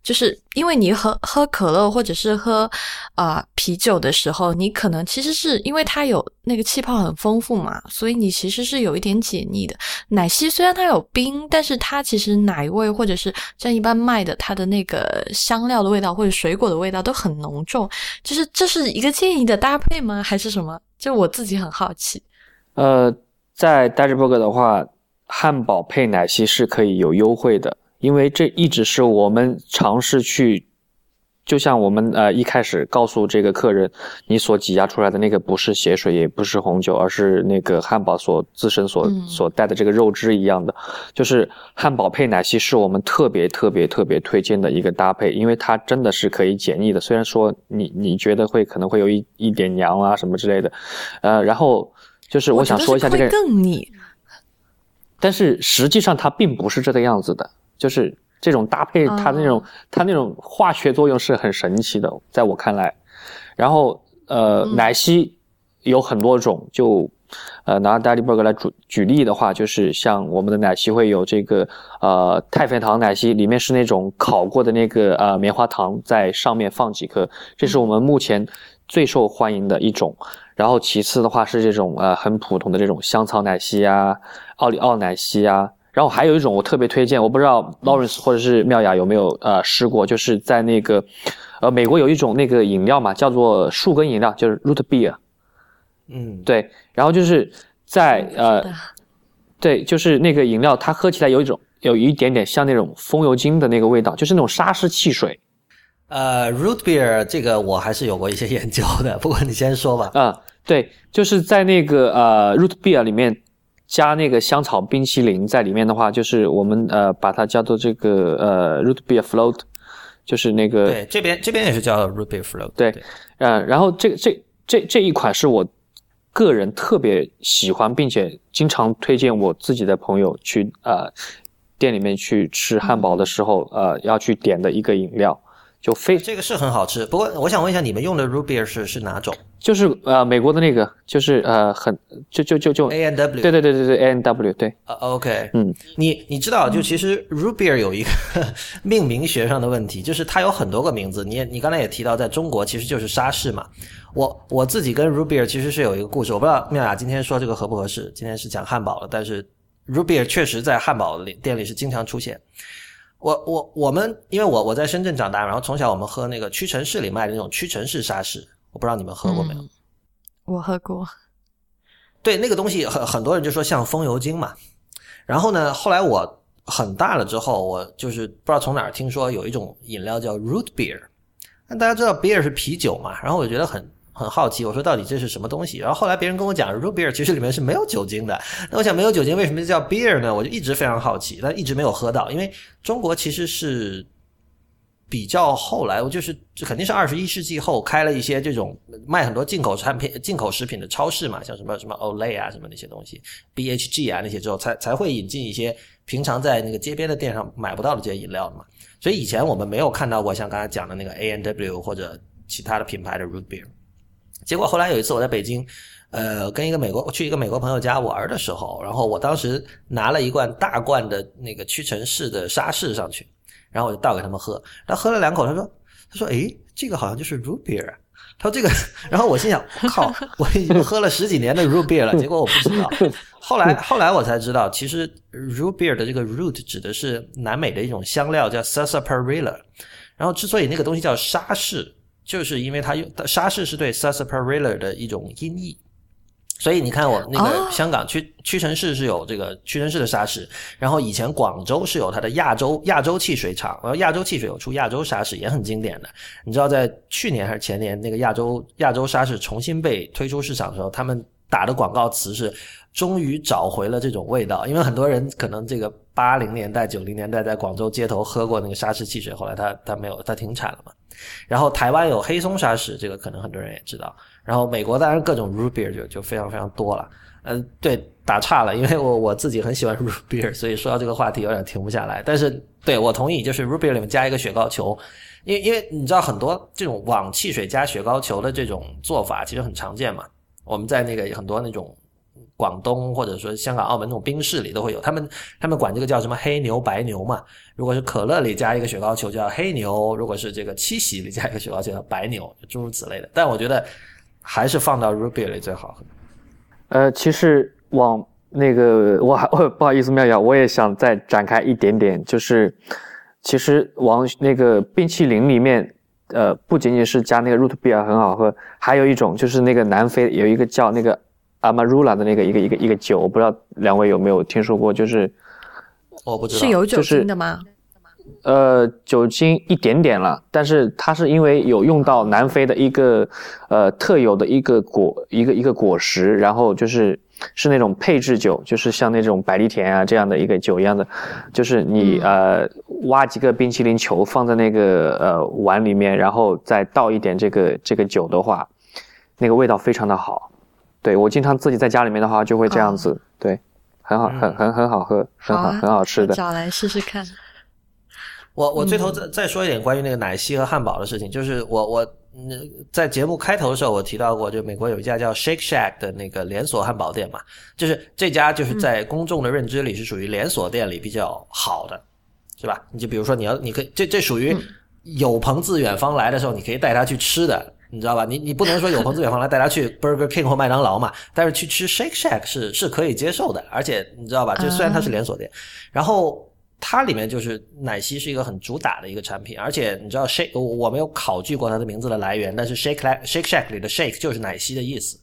就是因为你喝喝可乐或者是喝啊啤酒的时候，你可能其实是因为它有那个气泡很丰富嘛，所以你其实是有一点解腻的。奶昔虽然它有冰，但是它其实奶味或者是像一般卖的它的那个香料的味道或者水果的味道都很浓重。就是这是一个建议的搭配吗？还是什么？就我自己很好奇。呃，在 d a g e Burger 的话，汉堡配奶昔是可以有优惠的。因为这一直是我们尝试去，就像我们呃一开始告诉这个客人，你所挤压出来的那个不是血水，也不是红酒，而是那个汉堡所自身所所带的这个肉汁一样的，就是汉堡配奶昔是我们特别特别特别推荐的一个搭配，因为它真的是可以解腻的。虽然说你你觉得会可能会有一一点娘啊什么之类的，呃，然后就是我想说一下这个更腻，但是实际上它并不是这个样子的。就是这种搭配，它那种它那种化学作用是很神奇的，在我看来。然后呃，奶昔有很多种，就呃拿 d a d d y Burger 来举举例的话，就是像我们的奶昔会有这个呃太妃糖奶昔，里面是那种烤过的那个呃棉花糖在上面放几颗，这是我们目前最受欢迎的一种。然后其次的话是这种呃很普通的这种香草奶昔啊、奥利奥奶昔啊。然后还有一种我特别推荐，我不知道 Lawrence 或者是妙雅有没有呃试过，就是在那个，呃，美国有一种那个饮料嘛，叫做树根饮料，就是 Root Beer。嗯，对。然后就是在呃，对，就是那个饮料，它喝起来有一种有一点点像那种风油精的那个味道，就是那种沙士汽水。呃，Root Beer 这个我还是有过一些研究的，不过你先说吧。嗯，对，就是在那个呃 Root Beer 里面。加那个香草冰淇淋在里面的话，就是我们呃把它叫做这个呃 root beer float，就是那个对这边这边也是叫 root beer float。对，呃，然后这这这这一款是我个人特别喜欢，并且经常推荐我自己的朋友去呃店里面去吃汉堡的时候呃要去点的一个饮料。就非这个是很好吃，不过我想问一下，你们用的 root beer 是是哪种？就是呃美国的那个，就是呃很就就就就 A N W，对对对对对 A N W，对。呃 OK，嗯，你你知道，就其实 beer 有一个 命名学上的问题，就是它有很多个名字。你也你刚才也提到，在中国其实就是沙士嘛。我我自己跟 beer 其实是有一个故事，我不知道妙雅今天说这个合不合适。今天是讲汉堡了，但是 beer 确实在汉堡里店里是经常出现。我我我们，因为我我在深圳长大，然后从小我们喝那个屈臣氏里卖的那种屈臣氏沙士，我不知道你们喝过没有？我喝过。对，那个东西很很多人就说像风油精嘛。然后呢，后来我很大了之后，我就是不知道从哪儿听说有一种饮料叫 root beer。那大家知道 beer 是啤酒嘛？然后我觉得很。很好奇，我说到底这是什么东西？然后后来别人跟我讲，root beer 其实里面是没有酒精的。那我想没有酒精为什么叫 beer 呢？我就一直非常好奇，但一直没有喝到。因为中国其实是比较后来，我就是这肯定是二十一世纪后开了一些这种卖很多进口产品、进口食品的超市嘛，像什么什么 Olay 啊，什么那些东西，BHG 啊那些之后，才才会引进一些平常在那个街边的店上买不到的这些饮料的嘛。所以以前我们没有看到过像刚才讲的那个 A N W 或者其他的品牌的 root beer。结果后来有一次我在北京，呃，跟一个美国去一个美国朋友家玩的时候，然后我当时拿了一罐大罐的那个屈臣氏的沙士上去，然后我就倒给他们喝，他喝了两口，他说，他说，诶，这个好像就是 root beer，他说这个，然后我心想，靠，我已经喝了十几年的 root beer 了，结果我不知道，后来后来我才知道，其实 root beer 的这个 root 指的是南美的一种香料叫 sarsaparilla，然后之所以那个东西叫沙士。就是因为它用沙士是对 sarsaparilla 的一种音译，所以你看我那个香港屈屈臣氏是有这个屈臣氏的沙士，然后以前广州是有它的亚洲亚洲汽水厂，然后亚洲汽水有出亚洲沙士也很经典的。你知道在去年还是前年那个亚洲亚洲沙士重新被推出市场的时候，他们打的广告词是终于找回了这种味道，因为很多人可能这个八零年代九零年代在广州街头喝过那个沙士汽水，后来它它没有它停产了嘛。然后台湾有黑松沙士，这个可能很多人也知道。然后美国当然各种 root beer 就就非常非常多了。嗯，对，打岔了，因为我我自己很喜欢 root beer，所以说到这个话题有点停不下来。但是对我同意，就是 root beer 里面加一个雪糕球，因为因为你知道很多这种往汽水加雪糕球的这种做法其实很常见嘛。我们在那个很多那种广东或者说香港、澳门那种冰室里都会有，他们他们管这个叫什么黑牛、白牛嘛。如果是可乐里加一个雪糕球叫黑牛，如果是这个七喜里加一个雪糕球叫白牛，诸如此类的。但我觉得还是放到 Ruby 里最好喝。呃，其实往那个我还我不好意思，妙瑶，我也想再展开一点点，就是其实往那个冰淇淋里面。呃，不仅仅是加那个 root beer 很好喝，还有一种就是那个南非有一个叫那个 Amarula 的那个一个一个一个酒，我不知道两位有没有听说过，就是我不知道是有酒精的吗？呃，酒精一点点了，但是它是因为有用到南非的一个呃特有的一个果一个一个果实，然后就是是那种配制酒，就是像那种百利甜啊这样的一个酒一样的，就是你呃挖几个冰淇淋球放在那个呃碗里面，然后再倒一点这个这个酒的话，那个味道非常的好。对我经常自己在家里面的话就会这样子，对，很好，很很很好喝，很好很好吃的，找来试试看。我我最后再再说一点关于那个奶昔和汉堡的事情，就是我我在节目开头的时候我提到过，就美国有一家叫 Shake Shack 的那个连锁汉堡店嘛，就是这家就是在公众的认知里是属于连锁店里比较好的，是吧？你就比如说你要你可以这这属于有朋自远方来的时候，你可以带他去吃的，你知道吧？你你不能说有朋自远方来带他去 Burger King 或麦当劳嘛，但是去吃 Shake Shack 是是可以接受的，而且你知道吧？就虽然它是连锁店，然后。它里面就是奶昔是一个很主打的一个产品，而且你知道 shake 我没有考据过它的名字的来源，但是 shake shake shack 里的 shake 就是奶昔的意思，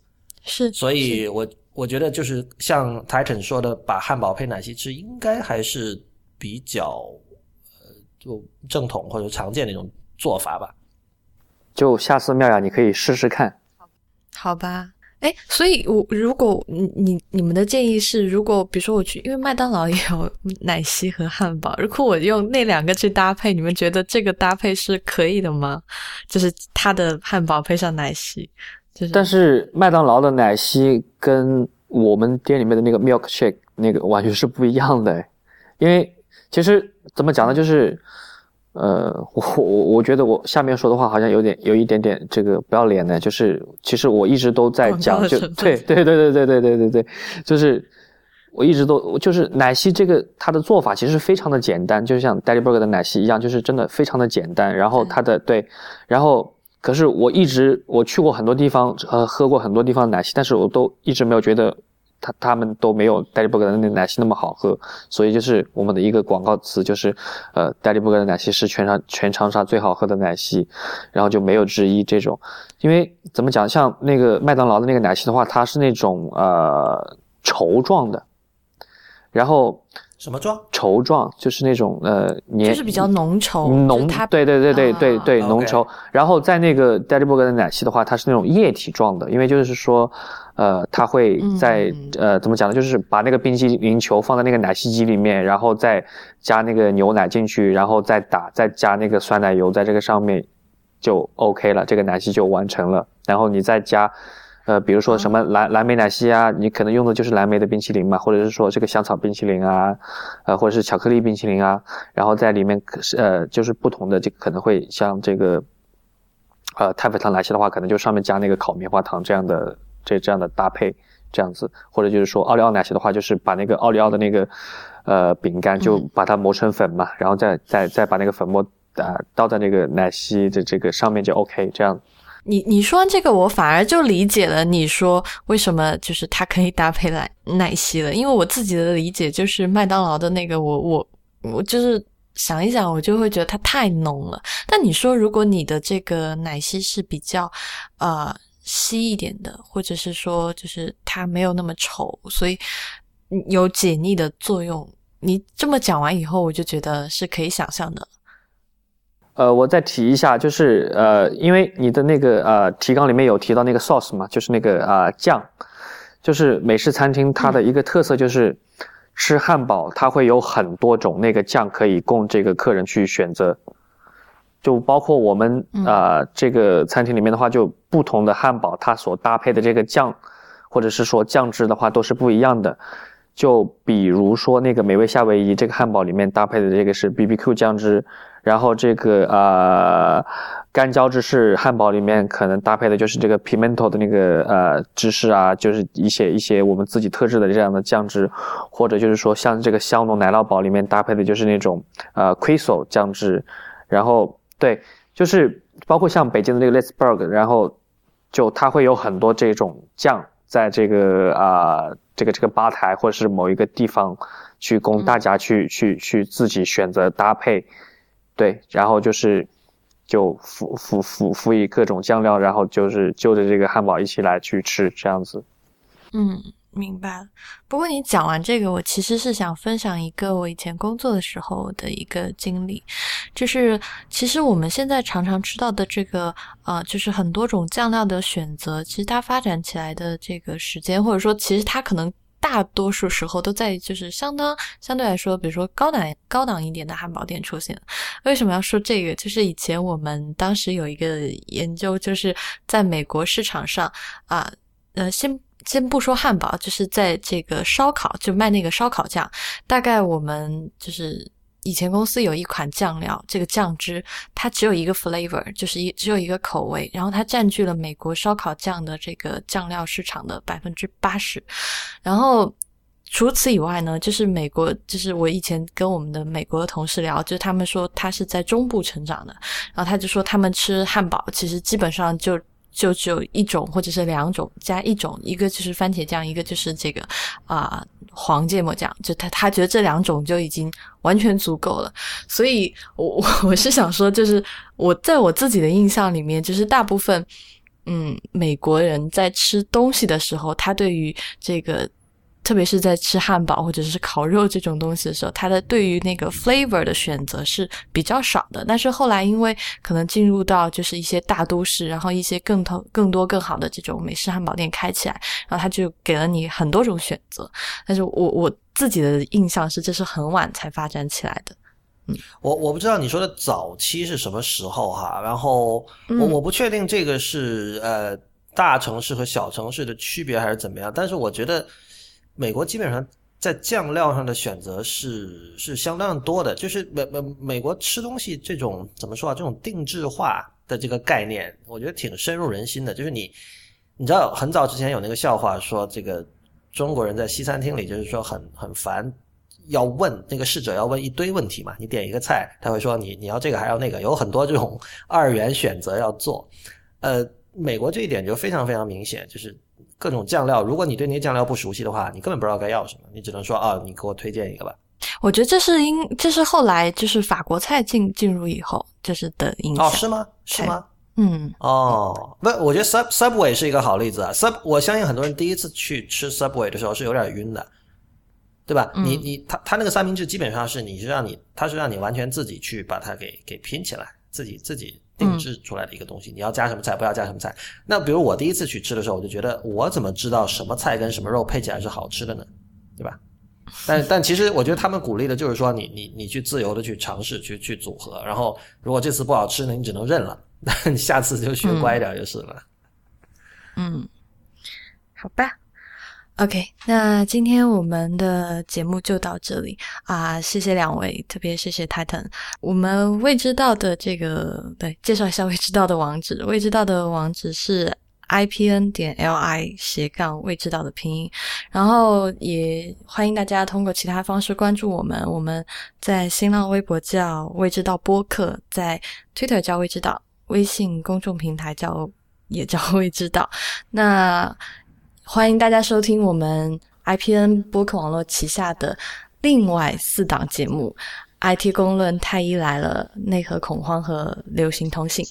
是，所以我我觉得就是像 Titan 说的，把汉堡配奶昔吃，应该还是比较呃就正统或者常见的一种做法吧。就下次妙雅你可以试试看，好吧。哎，所以，我如果你你你们的建议是，如果比如说我去，因为麦当劳也有奶昔和汉堡，如果我用那两个去搭配，你们觉得这个搭配是可以的吗？就是它的汉堡配上奶昔，就是。但是麦当劳的奶昔跟我们店里面的那个 milk shake 那个完全是不一样的，因为其实怎么讲呢，就是。呃，我我我觉得我下面说的话好像有点有一点点这个不要脸的，就是其实我一直都在讲，就对对对对对对对对对，就是我一直都就是奶昔这个它的做法其实非常的简单，就像 Daddy Burger 的奶昔一样，就是真的非常的简单。然后它的对，然后可是我一直我去过很多地方，呃，喝过很多地方的奶昔，但是我都一直没有觉得。他他们都没有 Daddy Burger 的那奶昔那么好喝，所以就是我们的一个广告词就是，呃，Daddy Burger 的奶昔是全长全长沙最好喝的奶昔，然后就没有之一这种。因为怎么讲，像那个麦当劳的那个奶昔的话，它是那种呃稠状的，然后什么状？稠状就是那种呃黏，就是比较浓稠，浓，对对对对对对浓稠。然后在那个 Daddy Burger 的奶昔的话，它是那种液体状的，因为就是说。呃，他会在呃，怎么讲呢？就是把那个冰淇淋球放在那个奶昔机里面，然后再加那个牛奶进去，然后再打，再加那个酸奶油在这个上面，就 OK 了，这个奶昔就完成了。然后你再加，呃，比如说什么蓝蓝莓奶昔啊，你可能用的就是蓝莓的冰淇淋嘛，或者是说这个香草冰淇淋啊，呃，或者是巧克力冰淇淋啊，然后在里面呃，就是不同的，这可能会像这个，呃，太妃糖奶昔的话，可能就上面加那个烤棉花糖这样的。这这样的搭配，这样子，或者就是说奥利奥奶昔的话，就是把那个奥利奥的那个呃饼干，就把它磨成粉嘛，然后再再再把那个粉末啊倒在那个奶昔的这个上面就 OK。这样，你你说完这个，我反而就理解了你说为什么就是它可以搭配奶奶昔了，因为我自己的理解就是麦当劳的那个，我我我就是想一想，我就会觉得它太浓了。但你说如果你的这个奶昔是比较呃。稀一点的，或者是说，就是它没有那么稠，所以有解腻的作用。你这么讲完以后，我就觉得是可以想象的。呃，我再提一下，就是呃，因为你的那个呃提纲里面有提到那个 sauce 嘛，就是那个啊酱，就是美式餐厅它的一个特色就是吃汉堡，它会有很多种那个酱可以供这个客人去选择。就包括我们啊，这个餐厅里面的话，就不同的汉堡，它所搭配的这个酱，或者是说酱汁的话，都是不一样的。就比如说那个美味夏威夷这个汉堡里面搭配的这个是 BBQ 酱汁，然后这个呃干椒芝士汉堡里面可能搭配的就是这个 pimento 的那个呃芝士啊，就是一些一些我们自己特制的这样的酱汁，或者就是说像这个香浓奶酪堡里面搭配的就是那种呃 queso 酱汁，然后对，就是包括像北京的那个 Letzberg，然后就它会有很多这种酱。在这个啊，这个这个吧台或者是某一个地方，去供大家去去去自己选择搭配，对，然后就是就辅辅辅辅以各种酱料，然后就是就着这个汉堡一起来去吃这样子。嗯。明白了。不过你讲完这个，我其实是想分享一个我以前工作的时候的一个经历，就是其实我们现在常常吃到的这个，呃，就是很多种酱料的选择，其实它发展起来的这个时间，或者说其实它可能大多数时候都在就是相当相对来说，比如说高档高档一点的汉堡店出现。为什么要说这个？就是以前我们当时有一个研究，就是在美国市场上啊，呃，先。先不说汉堡，就是在这个烧烤，就卖那个烧烤酱。大概我们就是以前公司有一款酱料，这个酱汁它只有一个 flavor，就是一只有一个口味，然后它占据了美国烧烤酱的这个酱料市场的百分之八十。然后除此以外呢，就是美国，就是我以前跟我们的美国的同事聊，就是他们说他是在中部成长的，然后他就说他们吃汉堡其实基本上就。就只有一种或者是两种加一种，一个就是番茄酱，一个就是这个啊黄芥末酱。就他他觉得这两种就已经完全足够了。所以，我 我我是想说，就是我在我自己的印象里面，就是大部分嗯美国人在吃东西的时候，他对于这个。特别是在吃汉堡或者是烤肉这种东西的时候，它的对于那个 flavor 的选择是比较少的。但是后来因为可能进入到就是一些大都市，然后一些更多更多更好的这种美式汉堡店开起来，然后它就给了你很多种选择。但是我我自己的印象是，这是很晚才发展起来的。嗯，我我不知道你说的早期是什么时候哈，然后我我不确定这个是呃大城市和小城市的区别还是怎么样，但是我觉得。美国基本上在酱料上的选择是是相当多的，就是美美美国吃东西这种怎么说啊？这种定制化的这个概念，我觉得挺深入人心的。就是你你知道很早之前有那个笑话说，这个中国人在西餐厅里就是说很很烦，要问那个侍者要问一堆问题嘛。你点一个菜，他会说你你要这个还要那个，有很多这种二元选择要做。呃，美国这一点就非常非常明显，就是。各种酱料，如果你对那些酱料不熟悉的话，你根本不知道该要什么，你只能说啊，你给我推荐一个吧。我觉得这是因，这是后来就是法国菜进进入以后，就是的影响。哦，是吗？是吗？嗯。哦，不，我觉得 Sub Subway 是一个好例子啊。Sub，我相信很多人第一次去吃 Subway 的时候是有点晕的，对吧？你你他他那个三明治基本上是你是让你他是让你完全自己去把它给给拼起来，自己自己。定制出来的一个东西，你要加什么菜，不要加什么菜。那比如我第一次去吃的时候，我就觉得我怎么知道什么菜跟什么肉配起来是好吃的呢？对吧？但但其实我觉得他们鼓励的就是说，你你你去自由的去尝试，去去组合。然后如果这次不好吃呢，你只能认了，那 你下次就学乖一点就是了。嗯，好吧。OK，那今天我们的节目就到这里啊！谢谢两位，特别谢谢 Titan。我们未知道的这个，对，介绍一下未知道的网址。未知道的网址是 ipn 点 li 斜杠未知道的拼音。然后也欢迎大家通过其他方式关注我们。我们在新浪微博叫未知道播客，在 Twitter 叫未知道，微信公众平台叫也叫未知道。那。欢迎大家收听我们 IPN 播客网络旗下的另外四档节目：IT 公论、太医来了、内核恐慌和流行通信。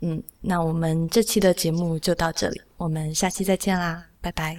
嗯，那我们这期的节目就到这里，我们下期再见啦，拜拜。